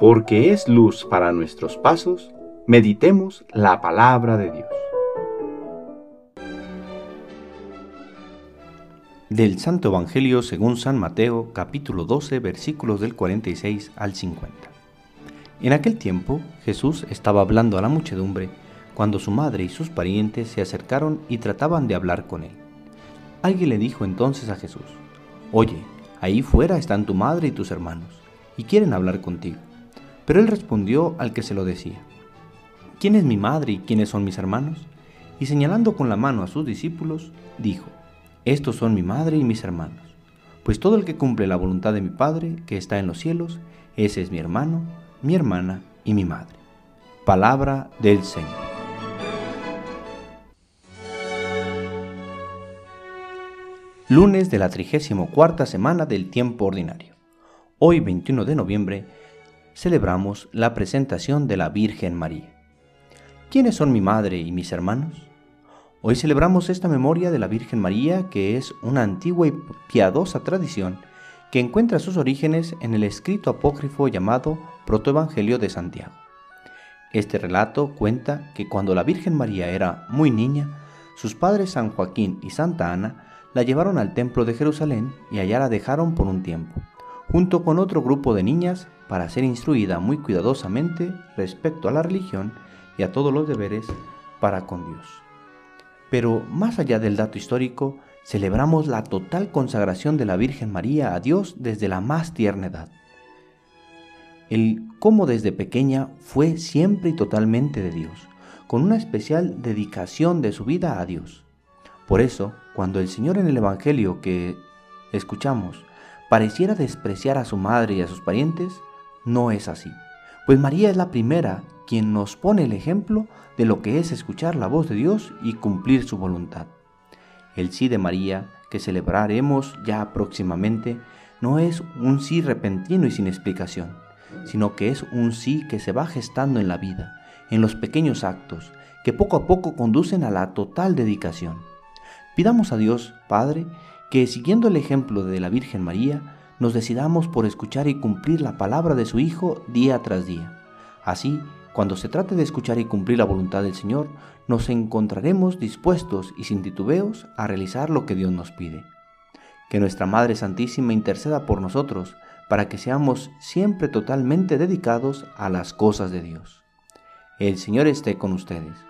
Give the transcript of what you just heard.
porque es luz para nuestros pasos, meditemos la palabra de Dios. Del Santo Evangelio según San Mateo, capítulo 12, versículos del 46 al 50. En aquel tiempo Jesús estaba hablando a la muchedumbre cuando su madre y sus parientes se acercaron y trataban de hablar con él. Alguien le dijo entonces a Jesús, Oye, ahí fuera están tu madre y tus hermanos, y quieren hablar contigo. Pero él respondió al que se lo decía, ¿quién es mi madre y quiénes son mis hermanos? Y señalando con la mano a sus discípulos, dijo, Estos son mi madre y mis hermanos, pues todo el que cumple la voluntad de mi Padre, que está en los cielos, ese es mi hermano, mi hermana y mi madre. Palabra del Señor. Lunes de la 34 semana del tiempo ordinario. Hoy 21 de noviembre celebramos la presentación de la Virgen María. ¿Quiénes son mi madre y mis hermanos? Hoy celebramos esta memoria de la Virgen María, que es una antigua y piadosa tradición que encuentra sus orígenes en el escrito apócrifo llamado Protoevangelio de Santiago. Este relato cuenta que cuando la Virgen María era muy niña, sus padres San Joaquín y Santa Ana la llevaron al templo de Jerusalén y allá la dejaron por un tiempo, junto con otro grupo de niñas para ser instruida muy cuidadosamente respecto a la religión y a todos los deberes para con Dios. Pero más allá del dato histórico, celebramos la total consagración de la Virgen María a Dios desde la más tierna edad. El cómo desde pequeña fue siempre y totalmente de Dios, con una especial dedicación de su vida a Dios. Por eso, cuando el Señor en el Evangelio que escuchamos pareciera despreciar a su madre y a sus parientes, no es así, pues María es la primera quien nos pone el ejemplo de lo que es escuchar la voz de Dios y cumplir su voluntad. El sí de María, que celebraremos ya próximamente, no es un sí repentino y sin explicación, sino que es un sí que se va gestando en la vida, en los pequeños actos, que poco a poco conducen a la total dedicación. Pidamos a Dios, Padre, que siguiendo el ejemplo de la Virgen María, nos decidamos por escuchar y cumplir la palabra de su Hijo día tras día. Así, cuando se trate de escuchar y cumplir la voluntad del Señor, nos encontraremos dispuestos y sin titubeos a realizar lo que Dios nos pide. Que nuestra Madre Santísima interceda por nosotros para que seamos siempre totalmente dedicados a las cosas de Dios. El Señor esté con ustedes.